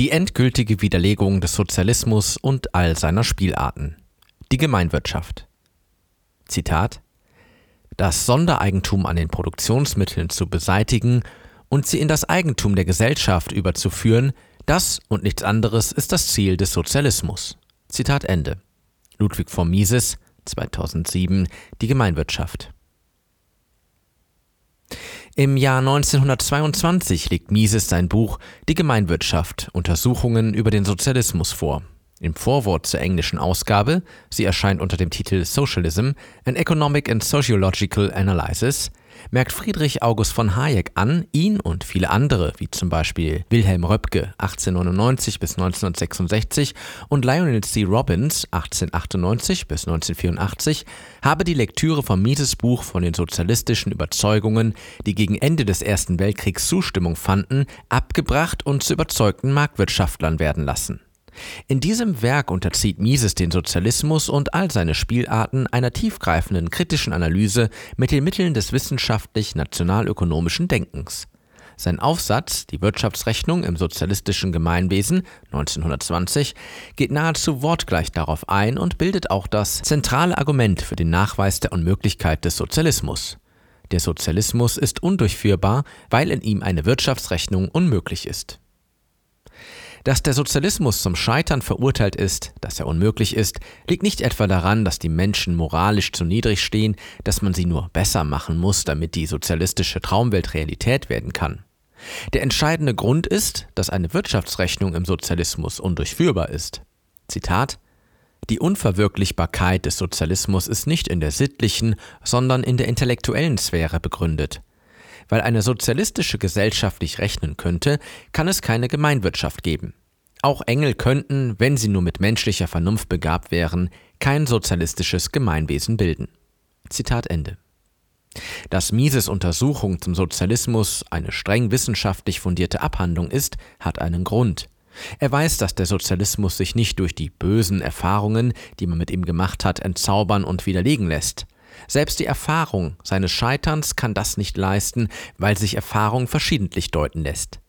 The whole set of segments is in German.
Die endgültige Widerlegung des Sozialismus und all seiner Spielarten. Die Gemeinwirtschaft. Zitat Das Sondereigentum an den Produktionsmitteln zu beseitigen und sie in das Eigentum der Gesellschaft überzuführen, das und nichts anderes ist das Ziel des Sozialismus. Zitat Ende. Ludwig von Mises, 2007, Die Gemeinwirtschaft. Im Jahr 1922 legt Mises sein Buch Die Gemeinwirtschaft Untersuchungen über den Sozialismus vor. Im Vorwort zur englischen Ausgabe, sie erscheint unter dem Titel Socialism, an Economic and Sociological Analysis, merkt Friedrich August von Hayek an, ihn und viele andere, wie zum Beispiel Wilhelm Röpke 1899 bis 1966 und Lionel C. Robbins 1898 bis 1984, habe die Lektüre von Mises Buch von den sozialistischen Überzeugungen, die gegen Ende des Ersten Weltkriegs Zustimmung fanden, abgebracht und zu überzeugten Marktwirtschaftlern werden lassen. In diesem Werk unterzieht Mises den Sozialismus und all seine Spielarten einer tiefgreifenden kritischen Analyse mit den Mitteln des wissenschaftlich-nationalökonomischen Denkens. Sein Aufsatz Die Wirtschaftsrechnung im sozialistischen Gemeinwesen 1920 geht nahezu wortgleich darauf ein und bildet auch das zentrale Argument für den Nachweis der Unmöglichkeit des Sozialismus. Der Sozialismus ist undurchführbar, weil in ihm eine Wirtschaftsrechnung unmöglich ist. Dass der Sozialismus zum Scheitern verurteilt ist, dass er unmöglich ist, liegt nicht etwa daran, dass die Menschen moralisch zu niedrig stehen, dass man sie nur besser machen muss, damit die sozialistische Traumwelt Realität werden kann. Der entscheidende Grund ist, dass eine Wirtschaftsrechnung im Sozialismus undurchführbar ist. Zitat Die Unverwirklichbarkeit des Sozialismus ist nicht in der sittlichen, sondern in der intellektuellen Sphäre begründet. Weil eine sozialistische Gesellschaft nicht rechnen könnte, kann es keine Gemeinwirtschaft geben. Auch Engel könnten, wenn sie nur mit menschlicher Vernunft begabt wären, kein sozialistisches Gemeinwesen bilden. Zitat Ende. Dass Mises Untersuchung zum Sozialismus eine streng wissenschaftlich fundierte Abhandlung ist, hat einen Grund. Er weiß, dass der Sozialismus sich nicht durch die bösen Erfahrungen, die man mit ihm gemacht hat, entzaubern und widerlegen lässt. Selbst die Erfahrung seines Scheiterns kann das nicht leisten, weil sich Erfahrung verschiedentlich deuten lässt.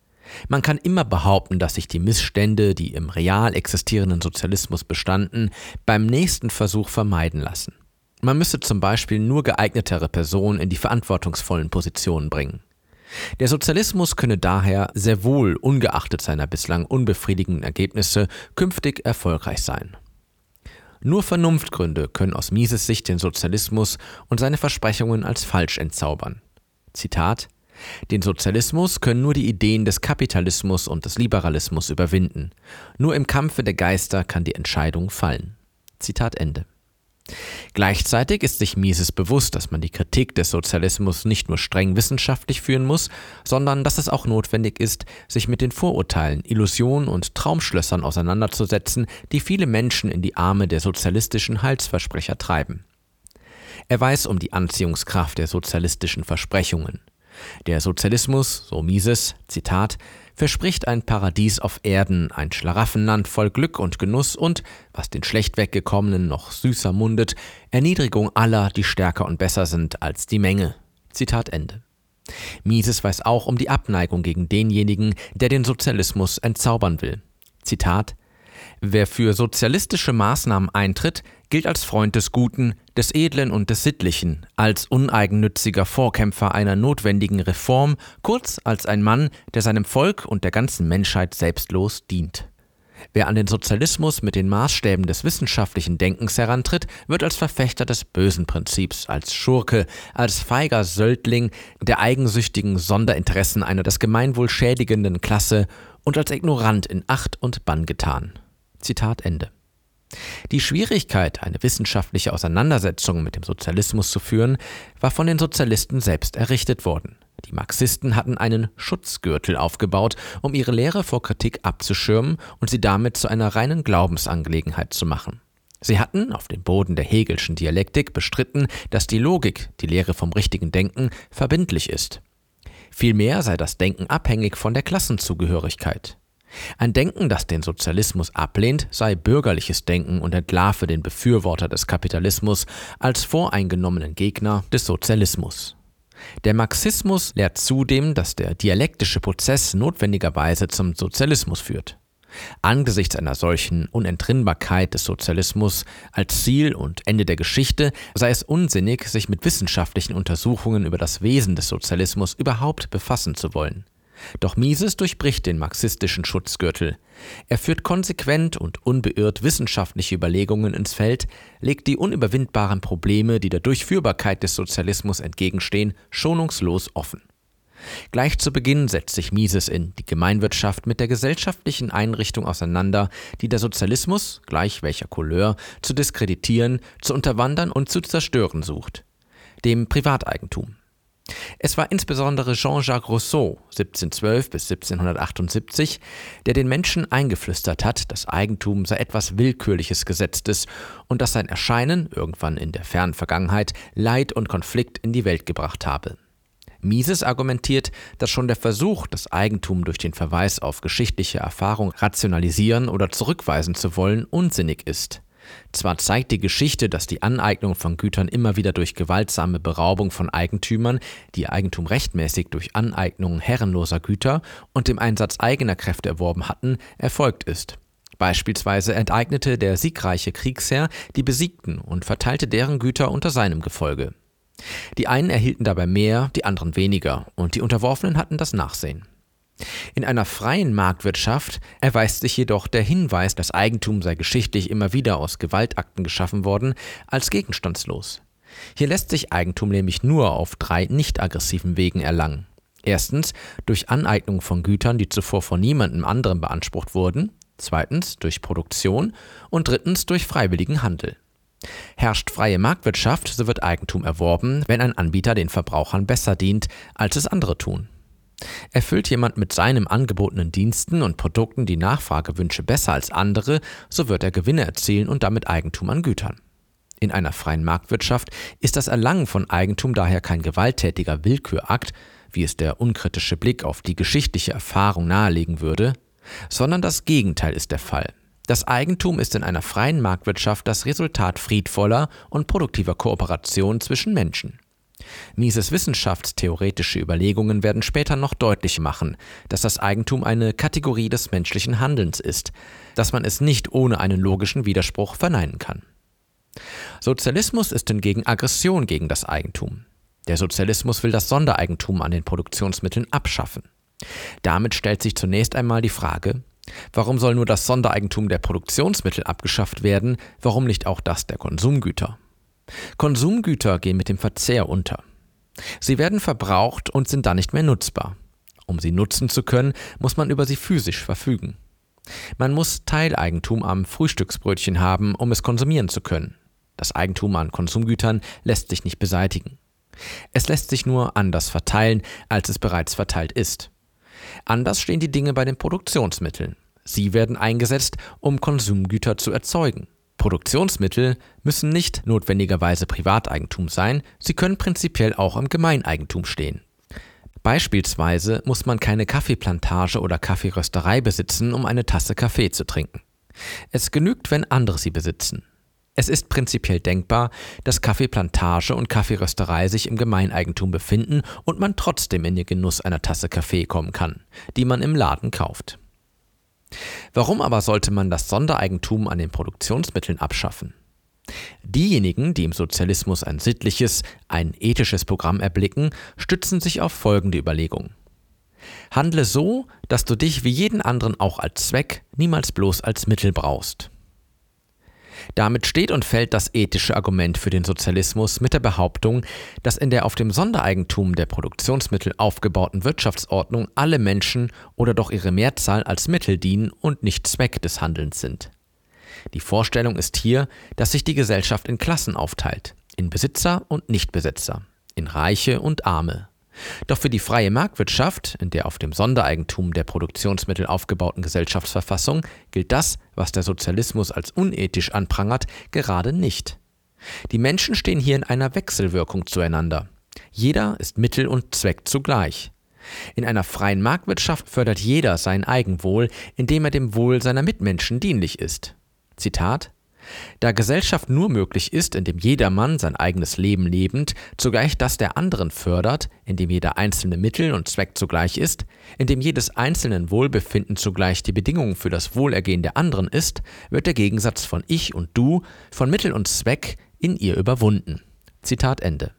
Man kann immer behaupten, dass sich die Missstände, die im real existierenden Sozialismus bestanden, beim nächsten Versuch vermeiden lassen. Man müsse zum Beispiel nur geeignetere Personen in die verantwortungsvollen Positionen bringen. Der Sozialismus könne daher sehr wohl, ungeachtet seiner bislang unbefriedigenden Ergebnisse, künftig erfolgreich sein. Nur Vernunftgründe können aus Mises Sicht den Sozialismus und seine Versprechungen als falsch entzaubern. Zitat Den Sozialismus können nur die Ideen des Kapitalismus und des Liberalismus überwinden. Nur im Kampfe der Geister kann die Entscheidung fallen. Zitat Ende. Gleichzeitig ist sich Mises bewusst, dass man die Kritik des Sozialismus nicht nur streng wissenschaftlich führen muss, sondern dass es auch notwendig ist, sich mit den Vorurteilen, Illusionen und Traumschlössern auseinanderzusetzen, die viele Menschen in die Arme der sozialistischen Heilsversprecher treiben. Er weiß um die Anziehungskraft der sozialistischen Versprechungen. Der Sozialismus, so Mises, Zitat, verspricht ein Paradies auf Erden, ein Schlaraffenland voll Glück und Genuss und, was den schlecht weggekommenen noch süßer mundet, Erniedrigung aller, die stärker und besser sind als die Menge. Zitat Ende. Mises weiß auch um die Abneigung gegen denjenigen, der den Sozialismus entzaubern will. Zitat Wer für sozialistische Maßnahmen eintritt, gilt als Freund des Guten, des Edlen und des Sittlichen, als uneigennütziger Vorkämpfer einer notwendigen Reform, kurz als ein Mann, der seinem Volk und der ganzen Menschheit selbstlos dient. Wer an den Sozialismus mit den Maßstäben des wissenschaftlichen Denkens herantritt, wird als Verfechter des bösen Prinzips, als Schurke, als feiger Söldling der eigensüchtigen Sonderinteressen einer das Gemeinwohl schädigenden Klasse und als Ignorant in Acht und Bann getan. Zitat Ende. Die Schwierigkeit, eine wissenschaftliche Auseinandersetzung mit dem Sozialismus zu führen, war von den Sozialisten selbst errichtet worden. Die Marxisten hatten einen Schutzgürtel aufgebaut, um ihre Lehre vor Kritik abzuschirmen und sie damit zu einer reinen Glaubensangelegenheit zu machen. Sie hatten auf dem Boden der Hegelschen Dialektik bestritten, dass die Logik, die Lehre vom richtigen Denken, verbindlich ist. Vielmehr sei das Denken abhängig von der Klassenzugehörigkeit. Ein Denken, das den Sozialismus ablehnt, sei bürgerliches Denken und entlarve den Befürworter des Kapitalismus als voreingenommenen Gegner des Sozialismus. Der Marxismus lehrt zudem, dass der dialektische Prozess notwendigerweise zum Sozialismus führt. Angesichts einer solchen Unentrinnbarkeit des Sozialismus als Ziel und Ende der Geschichte sei es unsinnig, sich mit wissenschaftlichen Untersuchungen über das Wesen des Sozialismus überhaupt befassen zu wollen. Doch Mises durchbricht den marxistischen Schutzgürtel. Er führt konsequent und unbeirrt wissenschaftliche Überlegungen ins Feld, legt die unüberwindbaren Probleme, die der Durchführbarkeit des Sozialismus entgegenstehen, schonungslos offen. Gleich zu Beginn setzt sich Mises in Die Gemeinwirtschaft mit der gesellschaftlichen Einrichtung auseinander, die der Sozialismus, gleich welcher Couleur, zu diskreditieren, zu unterwandern und zu zerstören sucht. Dem Privateigentum. Es war insbesondere Jean-Jacques Rousseau 1712 bis 1778, der den Menschen eingeflüstert hat, das Eigentum sei etwas willkürliches Gesetztes und dass sein Erscheinen irgendwann in der fernen Vergangenheit Leid und Konflikt in die Welt gebracht habe. Mises argumentiert, dass schon der Versuch, das Eigentum durch den Verweis auf geschichtliche Erfahrung rationalisieren oder zurückweisen zu wollen, unsinnig ist. Zwar zeigt die Geschichte, dass die Aneignung von Gütern immer wieder durch gewaltsame Beraubung von Eigentümern, die Eigentum rechtmäßig durch Aneignung herrenloser Güter und dem Einsatz eigener Kräfte erworben hatten, erfolgt ist. Beispielsweise enteignete der siegreiche Kriegsherr die Besiegten und verteilte deren Güter unter seinem Gefolge. Die einen erhielten dabei mehr, die anderen weniger, und die Unterworfenen hatten das Nachsehen. In einer freien Marktwirtschaft erweist sich jedoch der Hinweis, das Eigentum sei geschichtlich immer wieder aus Gewaltakten geschaffen worden, als gegenstandslos. Hier lässt sich Eigentum nämlich nur auf drei nicht aggressiven Wegen erlangen. Erstens durch Aneignung von Gütern, die zuvor von niemandem anderem beansprucht wurden, zweitens durch Produktion und drittens durch freiwilligen Handel. Herrscht freie Marktwirtschaft, so wird Eigentum erworben, wenn ein Anbieter den Verbrauchern besser dient, als es andere tun. Erfüllt jemand mit seinem angebotenen Diensten und Produkten die Nachfragewünsche besser als andere, so wird er Gewinne erzielen und damit Eigentum an Gütern. In einer freien Marktwirtschaft ist das Erlangen von Eigentum daher kein gewalttätiger Willkürakt, wie es der unkritische Blick auf die geschichtliche Erfahrung nahelegen würde, sondern das Gegenteil ist der Fall. Das Eigentum ist in einer freien Marktwirtschaft das Resultat friedvoller und produktiver Kooperation zwischen Menschen. Mises wissenschaftstheoretische Überlegungen werden später noch deutlich machen, dass das Eigentum eine Kategorie des menschlichen Handelns ist, dass man es nicht ohne einen logischen Widerspruch verneinen kann. Sozialismus ist hingegen Aggression gegen das Eigentum. Der Sozialismus will das Sondereigentum an den Produktionsmitteln abschaffen. Damit stellt sich zunächst einmal die Frage, Warum soll nur das Sondereigentum der Produktionsmittel abgeschafft werden, warum nicht auch das der Konsumgüter? Konsumgüter gehen mit dem Verzehr unter. Sie werden verbraucht und sind dann nicht mehr nutzbar. Um sie nutzen zu können, muss man über sie physisch verfügen. Man muss Teileigentum am Frühstücksbrötchen haben, um es konsumieren zu können. Das Eigentum an Konsumgütern lässt sich nicht beseitigen. Es lässt sich nur anders verteilen, als es bereits verteilt ist. Anders stehen die Dinge bei den Produktionsmitteln. Sie werden eingesetzt, um Konsumgüter zu erzeugen. Produktionsmittel müssen nicht notwendigerweise Privateigentum sein, sie können prinzipiell auch im Gemeineigentum stehen. Beispielsweise muss man keine Kaffeeplantage oder Kaffeerösterei besitzen, um eine Tasse Kaffee zu trinken. Es genügt, wenn andere sie besitzen. Es ist prinzipiell denkbar, dass Kaffeeplantage und Kaffeerösterei sich im Gemeineigentum befinden und man trotzdem in den Genuss einer Tasse Kaffee kommen kann, die man im Laden kauft. Warum aber sollte man das Sondereigentum an den Produktionsmitteln abschaffen? Diejenigen, die im Sozialismus ein sittliches, ein ethisches Programm erblicken, stützen sich auf folgende Überlegung. Handle so, dass du dich wie jeden anderen auch als Zweck, niemals bloß als Mittel brauchst. Damit steht und fällt das ethische Argument für den Sozialismus mit der Behauptung, dass in der auf dem Sondereigentum der Produktionsmittel aufgebauten Wirtschaftsordnung alle Menschen oder doch ihre Mehrzahl als Mittel dienen und nicht Zweck des Handelns sind. Die Vorstellung ist hier, dass sich die Gesellschaft in Klassen aufteilt, in Besitzer und Nichtbesitzer, in Reiche und Arme, doch für die freie Marktwirtschaft, in der auf dem Sondereigentum der Produktionsmittel aufgebauten Gesellschaftsverfassung, gilt das, was der Sozialismus als unethisch anprangert, gerade nicht. Die Menschen stehen hier in einer Wechselwirkung zueinander. Jeder ist Mittel und Zweck zugleich. In einer freien Marktwirtschaft fördert jeder sein Eigenwohl, indem er dem Wohl seiner Mitmenschen dienlich ist. Zitat Da Gesellschaft nur möglich ist, indem jedermann sein eigenes Leben lebend, zugleich das der anderen fördert, indem jeder einzelne Mittel und Zweck zugleich ist, indem jedes einzelnen Wohlbefinden zugleich die Bedingung für das Wohlergehen der anderen ist, wird der Gegensatz von Ich und Du, von Mittel und Zweck in ihr überwunden. Zitat Ende.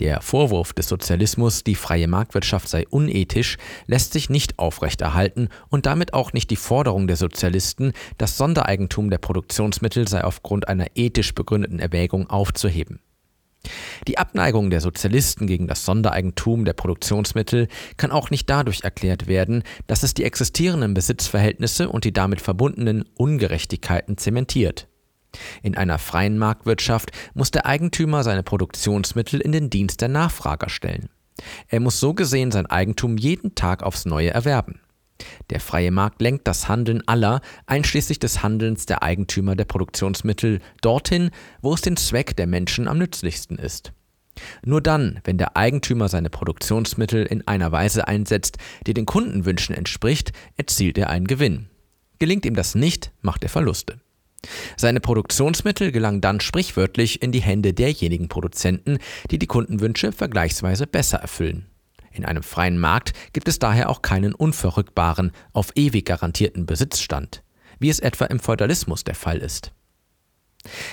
Der Vorwurf des Sozialismus, die freie Marktwirtschaft sei unethisch, lässt sich nicht aufrechterhalten und damit auch nicht die Forderung der Sozialisten, das Sondereigentum der Produktionsmittel sei aufgrund einer ethisch begründeten Erwägung aufzuheben. Die Abneigung der Sozialisten gegen das Sondereigentum der Produktionsmittel kann auch nicht dadurch erklärt werden, dass es die existierenden Besitzverhältnisse und die damit verbundenen Ungerechtigkeiten zementiert. In einer freien Marktwirtschaft muss der Eigentümer seine Produktionsmittel in den Dienst der Nachfrager stellen. Er muss so gesehen sein Eigentum jeden Tag aufs Neue erwerben. Der freie Markt lenkt das Handeln aller, einschließlich des Handelns der Eigentümer der Produktionsmittel, dorthin, wo es den Zweck der Menschen am nützlichsten ist. Nur dann, wenn der Eigentümer seine Produktionsmittel in einer Weise einsetzt, die den Kundenwünschen entspricht, erzielt er einen Gewinn. Gelingt ihm das nicht, macht er Verluste. Seine Produktionsmittel gelangen dann sprichwörtlich in die Hände derjenigen Produzenten, die die Kundenwünsche vergleichsweise besser erfüllen. In einem freien Markt gibt es daher auch keinen unverrückbaren, auf ewig garantierten Besitzstand, wie es etwa im Feudalismus der Fall ist.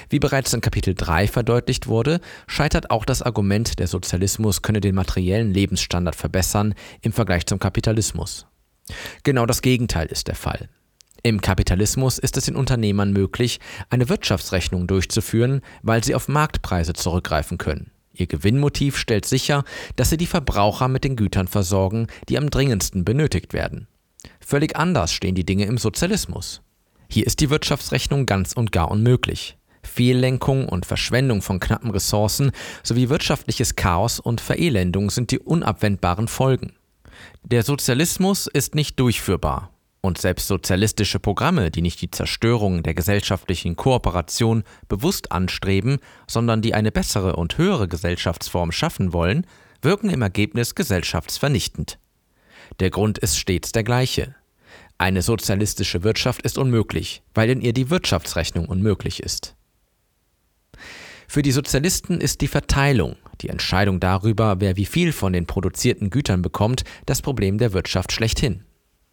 Wie bereits in Kapitel 3 verdeutlicht wurde, scheitert auch das Argument, der Sozialismus könne den materiellen Lebensstandard verbessern im Vergleich zum Kapitalismus. Genau das Gegenteil ist der Fall. Im Kapitalismus ist es den Unternehmern möglich, eine Wirtschaftsrechnung durchzuführen, weil sie auf Marktpreise zurückgreifen können. Ihr Gewinnmotiv stellt sicher, dass sie die Verbraucher mit den Gütern versorgen, die am dringendsten benötigt werden. Völlig anders stehen die Dinge im Sozialismus. Hier ist die Wirtschaftsrechnung ganz und gar unmöglich. Fehllenkung und Verschwendung von knappen Ressourcen sowie wirtschaftliches Chaos und Verelendung sind die unabwendbaren Folgen. Der Sozialismus ist nicht durchführbar und selbst sozialistische Programme, die nicht die Zerstörung der gesellschaftlichen Kooperation bewusst anstreben, sondern die eine bessere und höhere Gesellschaftsform schaffen wollen, wirken im Ergebnis gesellschaftsvernichtend. Der Grund ist stets der gleiche. Eine sozialistische Wirtschaft ist unmöglich, weil in ihr die Wirtschaftsrechnung unmöglich ist. Für die Sozialisten ist die Verteilung, die Entscheidung darüber, wer wie viel von den produzierten Gütern bekommt, das Problem der Wirtschaft schlechthin.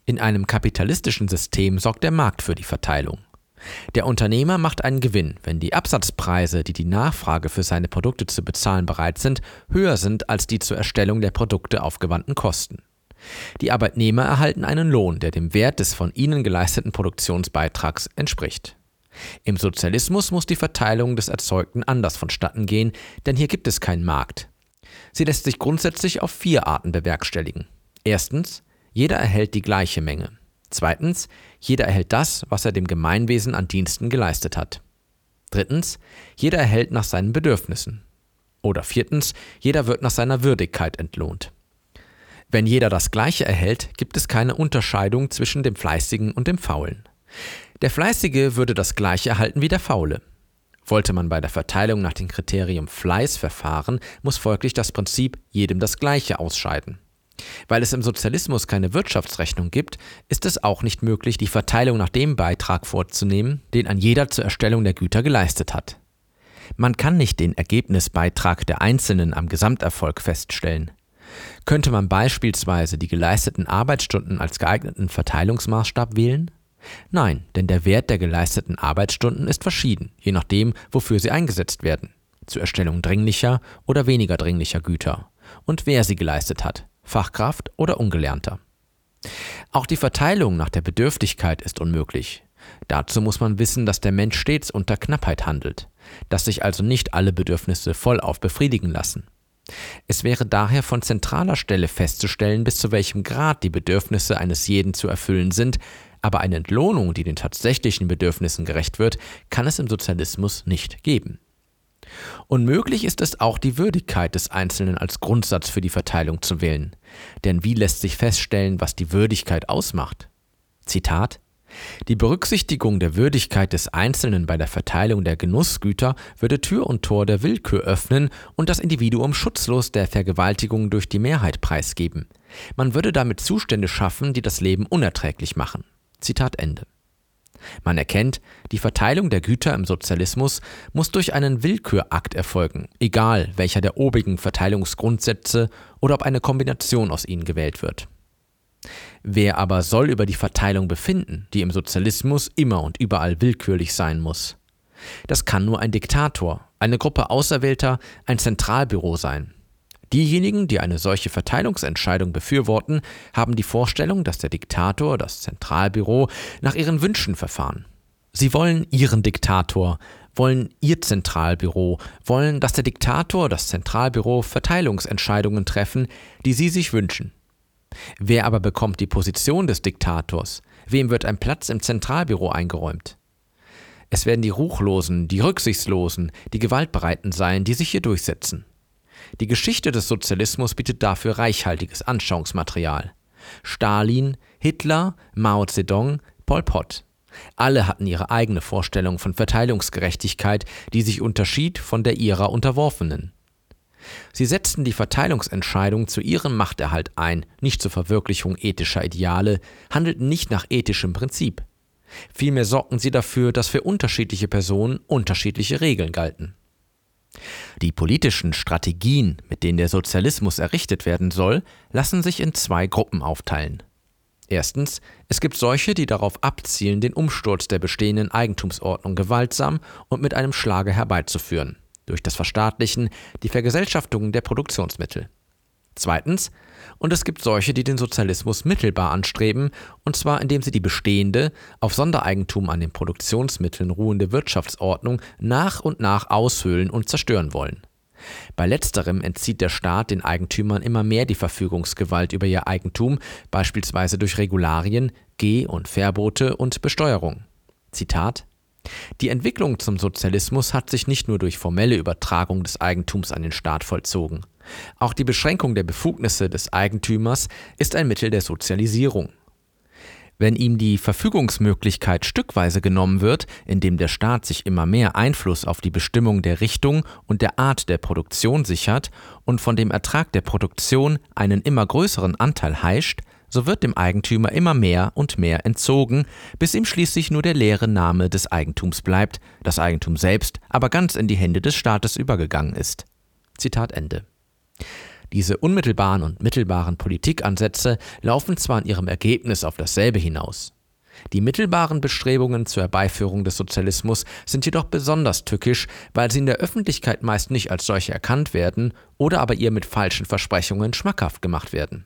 In einem kapitalistischen System sorgt der Markt für die Verteilung. Der Unternehmer macht einen Gewinn, wenn die Absatzpreise, die die Nachfrage für seine Produkte zu bezahlen bereit sind, höher sind als die zur Erstellung der Produkte aufgewandten Kosten. Die Arbeitnehmer erhalten einen Lohn, der dem Wert des von ihnen geleisteten Produktionsbeitrags entspricht. Im Sozialismus muss die Verteilung des Erzeugten anders vonstatten gehen, denn hier gibt es keinen Markt. Sie lässt sich grundsätzlich auf vier Arten bewerkstelligen. Erstens jeder erhält die gleiche Menge. Zweitens, jeder erhält das, was er dem Gemeinwesen an Diensten geleistet hat. Drittens, jeder erhält nach seinen Bedürfnissen. Oder viertens, jeder wird nach seiner Würdigkeit entlohnt. Wenn jeder das Gleiche erhält, gibt es keine Unterscheidung zwischen dem Fleißigen und dem Faulen. Der Fleißige würde das Gleiche erhalten wie der Faule. Wollte man bei der Verteilung nach dem Kriterium Fleiß verfahren, muss folglich das Prinzip jedem das Gleiche ausscheiden. Weil es im Sozialismus keine Wirtschaftsrechnung gibt, ist es auch nicht möglich, die Verteilung nach dem Beitrag vorzunehmen, den an jeder zur Erstellung der Güter geleistet hat. Man kann nicht den Ergebnisbeitrag der Einzelnen am Gesamterfolg feststellen. Könnte man beispielsweise die geleisteten Arbeitsstunden als geeigneten Verteilungsmaßstab wählen? Nein, denn der Wert der geleisteten Arbeitsstunden ist verschieden, je nachdem, wofür sie eingesetzt werden. Zur Erstellung dringlicher oder weniger dringlicher Güter. Und wer sie geleistet hat, Fachkraft oder Ungelernter. Auch die Verteilung nach der Bedürftigkeit ist unmöglich. Dazu muss man wissen, dass der Mensch stets unter Knappheit handelt, dass sich also nicht alle Bedürfnisse vollauf befriedigen lassen. Es wäre daher von zentraler Stelle festzustellen, bis zu welchem Grad die Bedürfnisse eines jeden zu erfüllen sind, aber eine Entlohnung, die den tatsächlichen Bedürfnissen gerecht wird, kann es im Sozialismus nicht geben. Unmöglich ist es auch, die Würdigkeit des Einzelnen als Grundsatz für die Verteilung zu wählen. Denn wie lässt sich feststellen, was die Würdigkeit ausmacht? Zitat die Berücksichtigung der Würdigkeit des Einzelnen bei der Verteilung der Genussgüter würde Tür und Tor der Willkür öffnen und das Individuum schutzlos der Vergewaltigung durch die Mehrheit preisgeben. Man würde damit Zustände schaffen, die das Leben unerträglich machen. Zitat Ende. Man erkennt, die Verteilung der Güter im Sozialismus muss durch einen Willkürakt erfolgen, egal welcher der obigen Verteilungsgrundsätze oder ob eine Kombination aus ihnen gewählt wird. Wer aber soll über die Verteilung befinden, die im Sozialismus immer und überall willkürlich sein muss? Das kann nur ein Diktator, eine Gruppe Auserwählter, ein Zentralbüro sein. Diejenigen, die eine solche Verteilungsentscheidung befürworten, haben die Vorstellung, dass der Diktator, das Zentralbüro, nach ihren Wünschen verfahren. Sie wollen ihren Diktator, wollen ihr Zentralbüro, wollen, dass der Diktator, das Zentralbüro Verteilungsentscheidungen treffen, die sie sich wünschen. Wer aber bekommt die Position des Diktators? Wem wird ein Platz im Zentralbüro eingeräumt? Es werden die Ruchlosen, die Rücksichtslosen, die Gewaltbereiten sein, die sich hier durchsetzen. Die Geschichte des Sozialismus bietet dafür reichhaltiges Anschauungsmaterial. Stalin, Hitler, Mao Zedong, Pol Pot. Alle hatten ihre eigene Vorstellung von Verteilungsgerechtigkeit, die sich unterschied von der ihrer Unterworfenen. Sie setzten die Verteilungsentscheidung zu ihrem Machterhalt ein, nicht zur Verwirklichung ethischer Ideale, handelten nicht nach ethischem Prinzip. Vielmehr sorgten sie dafür, dass für unterschiedliche Personen unterschiedliche Regeln galten. Die politischen Strategien, mit denen der Sozialismus errichtet werden soll, lassen sich in zwei Gruppen aufteilen. Erstens, es gibt solche, die darauf abzielen, den Umsturz der bestehenden Eigentumsordnung gewaltsam und mit einem Schlage herbeizuführen, durch das Verstaatlichen, die Vergesellschaftung der Produktionsmittel. Zweitens, und es gibt solche, die den Sozialismus mittelbar anstreben, und zwar indem sie die bestehende, auf Sondereigentum an den Produktionsmitteln ruhende Wirtschaftsordnung nach und nach aushöhlen und zerstören wollen. Bei letzterem entzieht der Staat den Eigentümern immer mehr die Verfügungsgewalt über ihr Eigentum, beispielsweise durch Regularien, Geh- und Verbote und Besteuerung. Zitat die Entwicklung zum Sozialismus hat sich nicht nur durch formelle Übertragung des Eigentums an den Staat vollzogen. Auch die Beschränkung der Befugnisse des Eigentümers ist ein Mittel der Sozialisierung. Wenn ihm die Verfügungsmöglichkeit stückweise genommen wird, indem der Staat sich immer mehr Einfluss auf die Bestimmung der Richtung und der Art der Produktion sichert und von dem Ertrag der Produktion einen immer größeren Anteil heischt, so wird dem Eigentümer immer mehr und mehr entzogen, bis ihm schließlich nur der leere Name des Eigentums bleibt, das Eigentum selbst aber ganz in die Hände des Staates übergegangen ist. Zitat Ende. Diese unmittelbaren und mittelbaren Politikansätze laufen zwar in ihrem Ergebnis auf dasselbe hinaus. Die mittelbaren Bestrebungen zur Herbeiführung des Sozialismus sind jedoch besonders tückisch, weil sie in der Öffentlichkeit meist nicht als solche erkannt werden oder aber ihr mit falschen Versprechungen schmackhaft gemacht werden.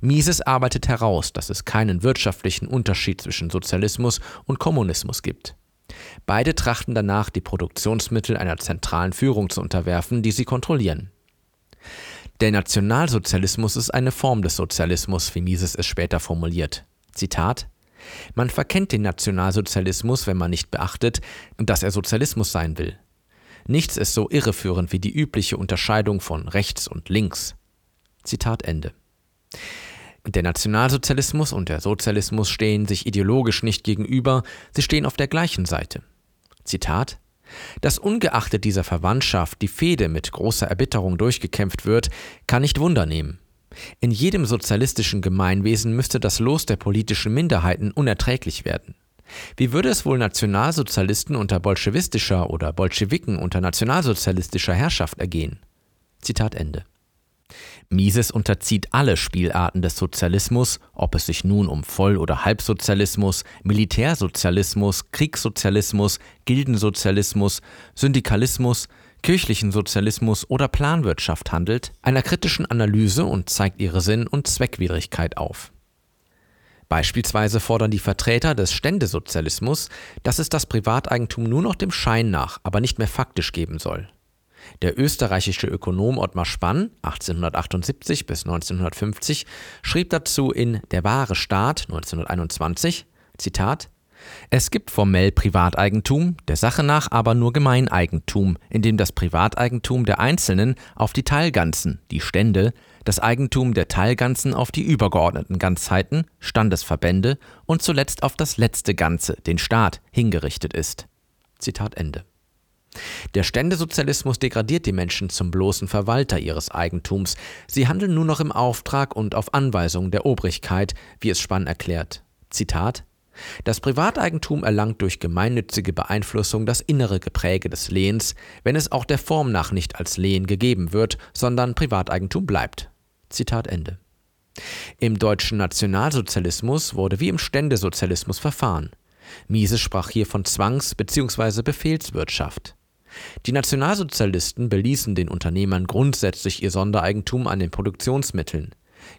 Mises arbeitet heraus, dass es keinen wirtschaftlichen Unterschied zwischen Sozialismus und Kommunismus gibt. Beide trachten danach, die Produktionsmittel einer zentralen Führung zu unterwerfen, die sie kontrollieren. Der Nationalsozialismus ist eine Form des Sozialismus, wie Mises es später formuliert. Zitat Man verkennt den Nationalsozialismus, wenn man nicht beachtet, dass er Sozialismus sein will. Nichts ist so irreführend wie die übliche Unterscheidung von rechts und links. Zitat Ende. Der Nationalsozialismus und der Sozialismus stehen sich ideologisch nicht gegenüber, sie stehen auf der gleichen Seite. Zitat dass ungeachtet dieser Verwandtschaft die Fehde mit großer Erbitterung durchgekämpft wird, kann nicht Wunder nehmen. In jedem sozialistischen Gemeinwesen müsste das Los der politischen Minderheiten unerträglich werden. Wie würde es wohl Nationalsozialisten unter bolschewistischer oder Bolschewiken unter nationalsozialistischer Herrschaft ergehen? Zitat Ende. Mises unterzieht alle Spielarten des Sozialismus, ob es sich nun um Voll- oder Halbsozialismus, Militärsozialismus, Kriegssozialismus, Gildensozialismus, Syndikalismus, kirchlichen Sozialismus oder Planwirtschaft handelt, einer kritischen Analyse und zeigt ihre Sinn- und Zweckwidrigkeit auf. Beispielsweise fordern die Vertreter des Ständesozialismus, dass es das Privateigentum nur noch dem Schein nach, aber nicht mehr faktisch geben soll. Der österreichische Ökonom Ottmar Spann (1878 bis 1950) schrieb dazu in Der wahre Staat (1921): Zitat es gibt formell Privateigentum, der Sache nach aber nur Gemeineigentum, in dem das Privateigentum der Einzelnen auf die Teilganzen, die Stände, das Eigentum der Teilganzen auf die übergeordneten Ganzheiten, Standesverbände und zuletzt auf das letzte Ganze, den Staat, hingerichtet ist. Zitat Ende. Der Ständesozialismus degradiert die Menschen zum bloßen Verwalter ihres Eigentums. Sie handeln nur noch im Auftrag und auf Anweisung der Obrigkeit, wie es Spann erklärt. Zitat Das Privateigentum erlangt durch gemeinnützige Beeinflussung das innere Gepräge des Lehens, wenn es auch der Form nach nicht als Lehen gegeben wird, sondern Privateigentum bleibt. Zitat Ende. Im deutschen Nationalsozialismus wurde wie im Ständesozialismus verfahren. Mises sprach hier von Zwangs- bzw. Befehlswirtschaft. Die Nationalsozialisten beließen den Unternehmern grundsätzlich ihr Sondereigentum an den Produktionsmitteln.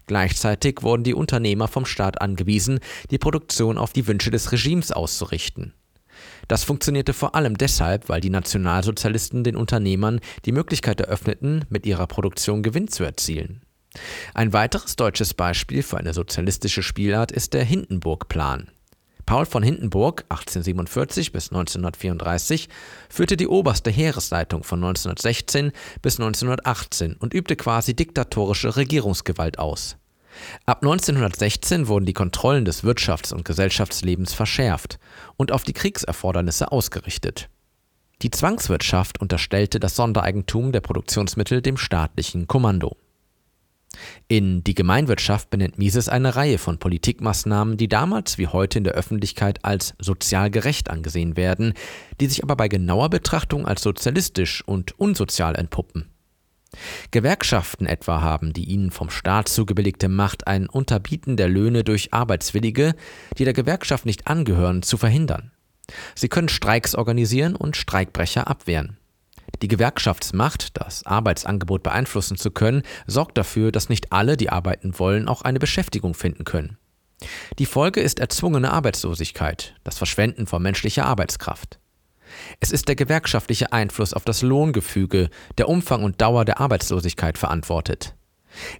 Gleichzeitig wurden die Unternehmer vom Staat angewiesen, die Produktion auf die Wünsche des Regimes auszurichten. Das funktionierte vor allem deshalb, weil die Nationalsozialisten den Unternehmern die Möglichkeit eröffneten, mit ihrer Produktion Gewinn zu erzielen. Ein weiteres deutsches Beispiel für eine sozialistische Spielart ist der Hindenburg-Plan. Paul von Hindenburg (1847 bis 1934) führte die oberste Heeresleitung von 1916 bis 1918 und übte quasi diktatorische Regierungsgewalt aus. Ab 1916 wurden die Kontrollen des Wirtschafts und Gesellschaftslebens verschärft und auf die Kriegserfordernisse ausgerichtet. Die Zwangswirtschaft unterstellte das Sondereigentum der Produktionsmittel dem staatlichen Kommando in Die Gemeinwirtschaft benennt Mises eine Reihe von Politikmaßnahmen, die damals wie heute in der Öffentlichkeit als sozial gerecht angesehen werden, die sich aber bei genauer Betrachtung als sozialistisch und unsozial entpuppen. Gewerkschaften etwa haben die ihnen vom Staat zugebilligte Macht, ein Unterbieten der Löhne durch Arbeitswillige, die der Gewerkschaft nicht angehören, zu verhindern. Sie können Streiks organisieren und Streikbrecher abwehren. Die Gewerkschaftsmacht, das Arbeitsangebot beeinflussen zu können, sorgt dafür, dass nicht alle, die arbeiten wollen, auch eine Beschäftigung finden können. Die Folge ist erzwungene Arbeitslosigkeit, das Verschwenden von menschlicher Arbeitskraft. Es ist der gewerkschaftliche Einfluss auf das Lohngefüge, der Umfang und Dauer der Arbeitslosigkeit verantwortet.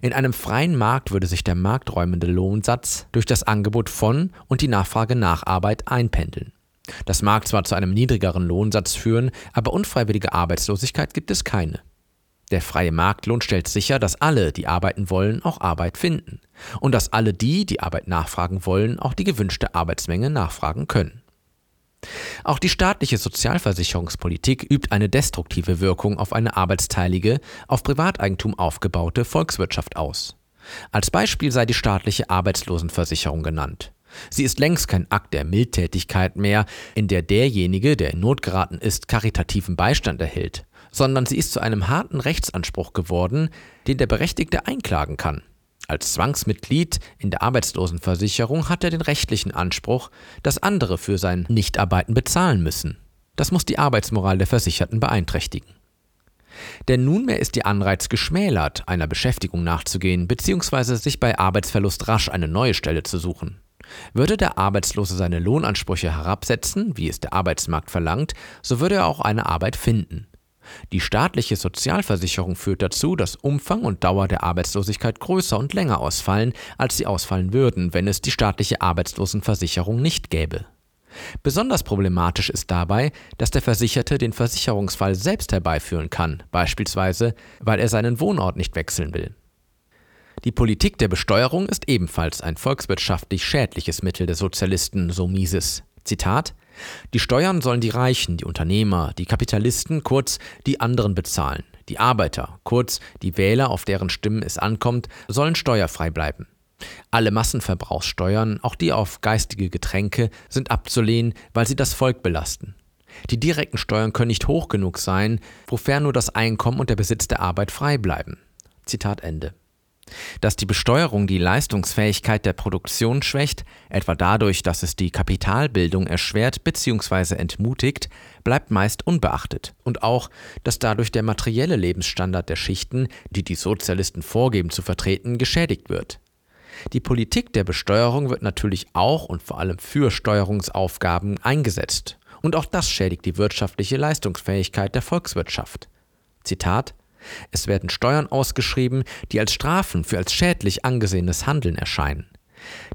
In einem freien Markt würde sich der markträumende Lohnsatz durch das Angebot von und die Nachfrage nach Arbeit einpendeln. Das mag zwar zu einem niedrigeren Lohnsatz führen, aber unfreiwillige Arbeitslosigkeit gibt es keine. Der freie Marktlohn stellt sicher, dass alle, die arbeiten wollen, auch Arbeit finden. Und dass alle die, die Arbeit nachfragen wollen, auch die gewünschte Arbeitsmenge nachfragen können. Auch die staatliche Sozialversicherungspolitik übt eine destruktive Wirkung auf eine arbeitsteilige, auf Privateigentum aufgebaute Volkswirtschaft aus. Als Beispiel sei die staatliche Arbeitslosenversicherung genannt. Sie ist längst kein Akt der Mildtätigkeit mehr, in der derjenige, der in Not geraten ist, karitativen Beistand erhält, sondern sie ist zu einem harten Rechtsanspruch geworden, den der Berechtigte einklagen kann. Als Zwangsmitglied in der Arbeitslosenversicherung hat er den rechtlichen Anspruch, dass andere für sein Nichtarbeiten bezahlen müssen. Das muss die Arbeitsmoral der Versicherten beeinträchtigen. Denn nunmehr ist die Anreiz geschmälert, einer Beschäftigung nachzugehen bzw. sich bei Arbeitsverlust rasch eine neue Stelle zu suchen. Würde der Arbeitslose seine Lohnansprüche herabsetzen, wie es der Arbeitsmarkt verlangt, so würde er auch eine Arbeit finden. Die staatliche Sozialversicherung führt dazu, dass Umfang und Dauer der Arbeitslosigkeit größer und länger ausfallen, als sie ausfallen würden, wenn es die staatliche Arbeitslosenversicherung nicht gäbe. Besonders problematisch ist dabei, dass der Versicherte den Versicherungsfall selbst herbeiführen kann, beispielsweise weil er seinen Wohnort nicht wechseln will. Die Politik der Besteuerung ist ebenfalls ein volkswirtschaftlich schädliches Mittel der Sozialisten, so Mises. Zitat Die Steuern sollen die Reichen, die Unternehmer, die Kapitalisten, kurz die anderen bezahlen. Die Arbeiter, kurz die Wähler, auf deren Stimmen es ankommt, sollen steuerfrei bleiben. Alle Massenverbrauchssteuern, auch die auf geistige Getränke, sind abzulehnen, weil sie das Volk belasten. Die direkten Steuern können nicht hoch genug sein, wofern nur das Einkommen und der Besitz der Arbeit frei bleiben. Zitat Ende. Dass die Besteuerung die Leistungsfähigkeit der Produktion schwächt, etwa dadurch, dass es die Kapitalbildung erschwert bzw. entmutigt, bleibt meist unbeachtet. Und auch, dass dadurch der materielle Lebensstandard der Schichten, die die Sozialisten vorgeben zu vertreten, geschädigt wird. Die Politik der Besteuerung wird natürlich auch und vor allem für Steuerungsaufgaben eingesetzt. Und auch das schädigt die wirtschaftliche Leistungsfähigkeit der Volkswirtschaft. Zitat es werden Steuern ausgeschrieben, die als Strafen für als schädlich angesehenes Handeln erscheinen.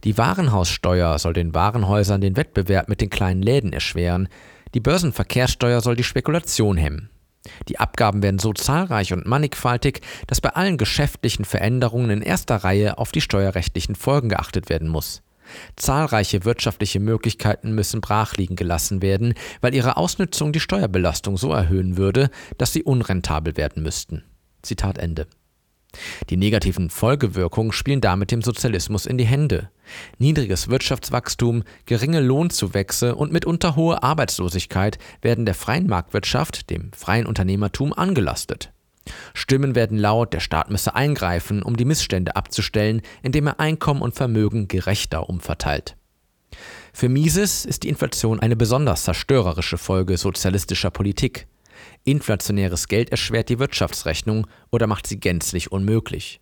Die Warenhaussteuer soll den Warenhäusern den Wettbewerb mit den kleinen Läden erschweren, die Börsenverkehrssteuer soll die Spekulation hemmen. Die Abgaben werden so zahlreich und mannigfaltig, dass bei allen geschäftlichen Veränderungen in erster Reihe auf die steuerrechtlichen Folgen geachtet werden muss. Zahlreiche wirtschaftliche Möglichkeiten müssen brachliegen gelassen werden, weil ihre Ausnutzung die Steuerbelastung so erhöhen würde, dass sie unrentabel werden müssten. Zitat Ende. Die negativen Folgewirkungen spielen damit dem Sozialismus in die Hände. Niedriges Wirtschaftswachstum, geringe Lohnzuwächse und mitunter hohe Arbeitslosigkeit werden der freien Marktwirtschaft, dem freien Unternehmertum, angelastet. Stimmen werden laut, der Staat müsse eingreifen, um die Missstände abzustellen, indem er Einkommen und Vermögen gerechter umverteilt. Für Mises ist die Inflation eine besonders zerstörerische Folge sozialistischer Politik. Inflationäres Geld erschwert die Wirtschaftsrechnung oder macht sie gänzlich unmöglich.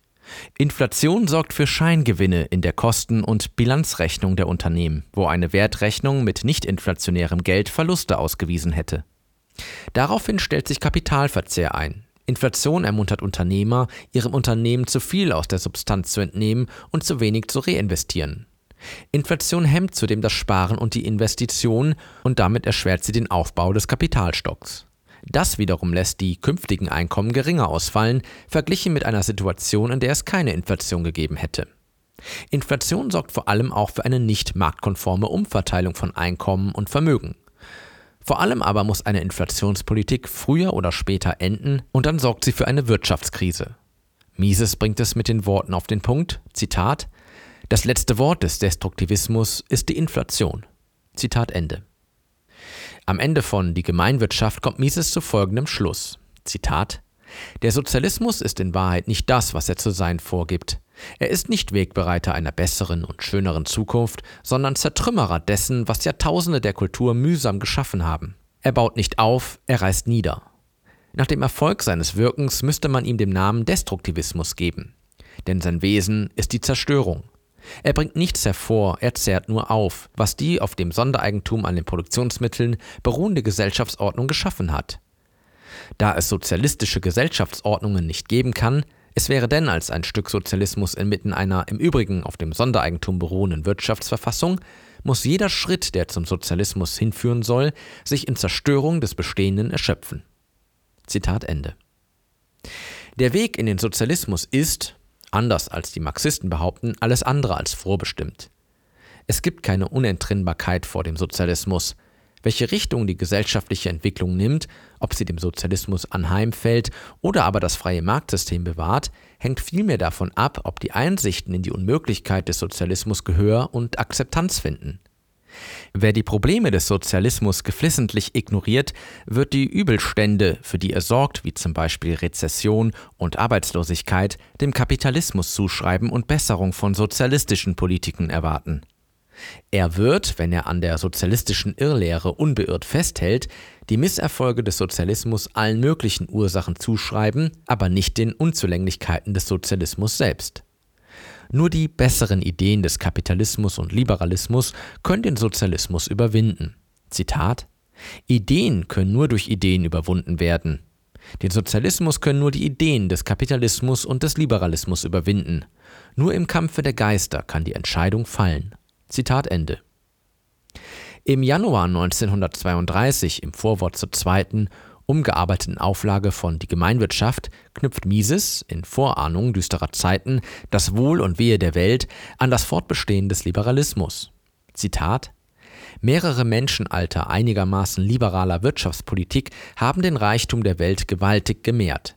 Inflation sorgt für Scheingewinne in der Kosten- und Bilanzrechnung der Unternehmen, wo eine Wertrechnung mit nicht inflationärem Geld Verluste ausgewiesen hätte. Daraufhin stellt sich Kapitalverzehr ein. Inflation ermuntert Unternehmer, ihrem Unternehmen zu viel aus der Substanz zu entnehmen und zu wenig zu reinvestieren. Inflation hemmt zudem das Sparen und die Investition und damit erschwert sie den Aufbau des Kapitalstocks. Das wiederum lässt die künftigen Einkommen geringer ausfallen, verglichen mit einer Situation, in der es keine Inflation gegeben hätte. Inflation sorgt vor allem auch für eine nicht marktkonforme Umverteilung von Einkommen und Vermögen. Vor allem aber muss eine Inflationspolitik früher oder später enden und dann sorgt sie für eine Wirtschaftskrise. Mises bringt es mit den Worten auf den Punkt, Zitat, das letzte Wort des Destruktivismus ist die Inflation. Zitat Ende. Am Ende von Die Gemeinwirtschaft kommt Mises zu folgendem Schluss. Zitat Der Sozialismus ist in Wahrheit nicht das, was er zu sein vorgibt. Er ist nicht Wegbereiter einer besseren und schöneren Zukunft, sondern Zertrümmerer dessen, was Jahrtausende der Kultur mühsam geschaffen haben. Er baut nicht auf, er reißt nieder. Nach dem Erfolg seines Wirkens müsste man ihm den Namen Destruktivismus geben. Denn sein Wesen ist die Zerstörung. Er bringt nichts hervor, er zehrt nur auf, was die auf dem Sondereigentum an den Produktionsmitteln beruhende Gesellschaftsordnung geschaffen hat. Da es sozialistische Gesellschaftsordnungen nicht geben kann, es wäre denn als ein Stück Sozialismus inmitten einer im Übrigen auf dem Sondereigentum beruhenden Wirtschaftsverfassung, muss jeder Schritt, der zum Sozialismus hinführen soll, sich in Zerstörung des Bestehenden erschöpfen. Zitat Ende. Der Weg in den Sozialismus ist, anders als die Marxisten behaupten, alles andere als vorbestimmt. Es gibt keine Unentrinnbarkeit vor dem Sozialismus. Welche Richtung die gesellschaftliche Entwicklung nimmt, ob sie dem Sozialismus anheimfällt oder aber das freie Marktsystem bewahrt, hängt vielmehr davon ab, ob die Einsichten in die Unmöglichkeit des Sozialismus Gehör und Akzeptanz finden. Wer die Probleme des Sozialismus geflissentlich ignoriert, wird die Übelstände, für die er sorgt, wie zum Beispiel Rezession und Arbeitslosigkeit, dem Kapitalismus zuschreiben und Besserung von sozialistischen Politiken erwarten. Er wird, wenn er an der sozialistischen Irrlehre unbeirrt festhält, die Misserfolge des Sozialismus allen möglichen Ursachen zuschreiben, aber nicht den Unzulänglichkeiten des Sozialismus selbst. Nur die besseren Ideen des Kapitalismus und Liberalismus können den Sozialismus überwinden. Zitat Ideen können nur durch Ideen überwunden werden. Den Sozialismus können nur die Ideen des Kapitalismus und des Liberalismus überwinden. Nur im Kampfe der Geister kann die Entscheidung fallen. Zitat Ende. Im Januar 1932, im Vorwort zur zweiten umgearbeiteten Auflage von Die Gemeinwirtschaft knüpft Mises, in Vorahnung düsterer Zeiten, das Wohl und Wehe der Welt an das Fortbestehen des Liberalismus. Zitat Mehrere Menschenalter einigermaßen liberaler Wirtschaftspolitik haben den Reichtum der Welt gewaltig gemehrt.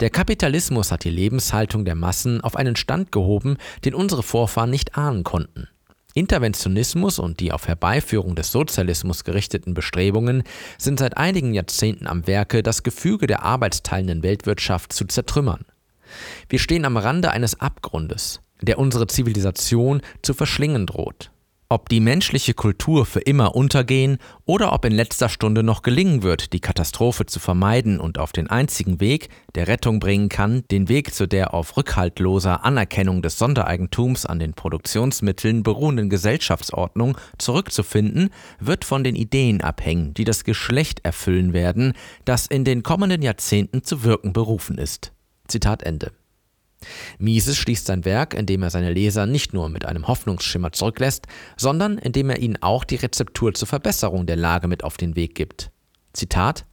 Der Kapitalismus hat die Lebenshaltung der Massen auf einen Stand gehoben, den unsere Vorfahren nicht ahnen konnten. Interventionismus und die auf Herbeiführung des Sozialismus gerichteten Bestrebungen sind seit einigen Jahrzehnten am Werke, das Gefüge der arbeitsteilenden Weltwirtschaft zu zertrümmern. Wir stehen am Rande eines Abgrundes, der unsere Zivilisation zu verschlingen droht. Ob die menschliche Kultur für immer untergehen oder ob in letzter Stunde noch gelingen wird, die Katastrophe zu vermeiden und auf den einzigen Weg, der Rettung bringen kann, den Weg zu der auf rückhaltloser Anerkennung des Sondereigentums an den Produktionsmitteln beruhenden Gesellschaftsordnung zurückzufinden, wird von den Ideen abhängen, die das Geschlecht erfüllen werden, das in den kommenden Jahrzehnten zu wirken berufen ist. Zitat Ende. Mises schließt sein Werk, indem er seine Leser nicht nur mit einem Hoffnungsschimmer zurücklässt, sondern indem er ihnen auch die Rezeptur zur Verbesserung der Lage mit auf den Weg gibt. Zitat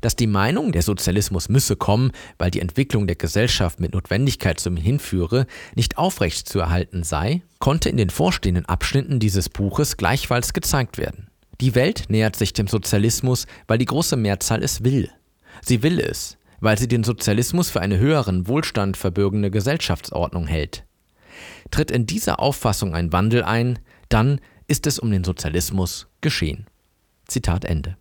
dass die Meinung, der Sozialismus müsse kommen, weil die Entwicklung der Gesellschaft mit Notwendigkeit zum hinführe, nicht aufrecht zu erhalten sei, konnte in den vorstehenden Abschnitten dieses Buches gleichfalls gezeigt werden. Die Welt nähert sich dem Sozialismus, weil die große Mehrzahl es will. Sie will es, weil sie den Sozialismus für eine höheren Wohlstand verbürgende Gesellschaftsordnung hält. Tritt in dieser Auffassung ein Wandel ein, dann ist es um den Sozialismus geschehen. Zitat Ende.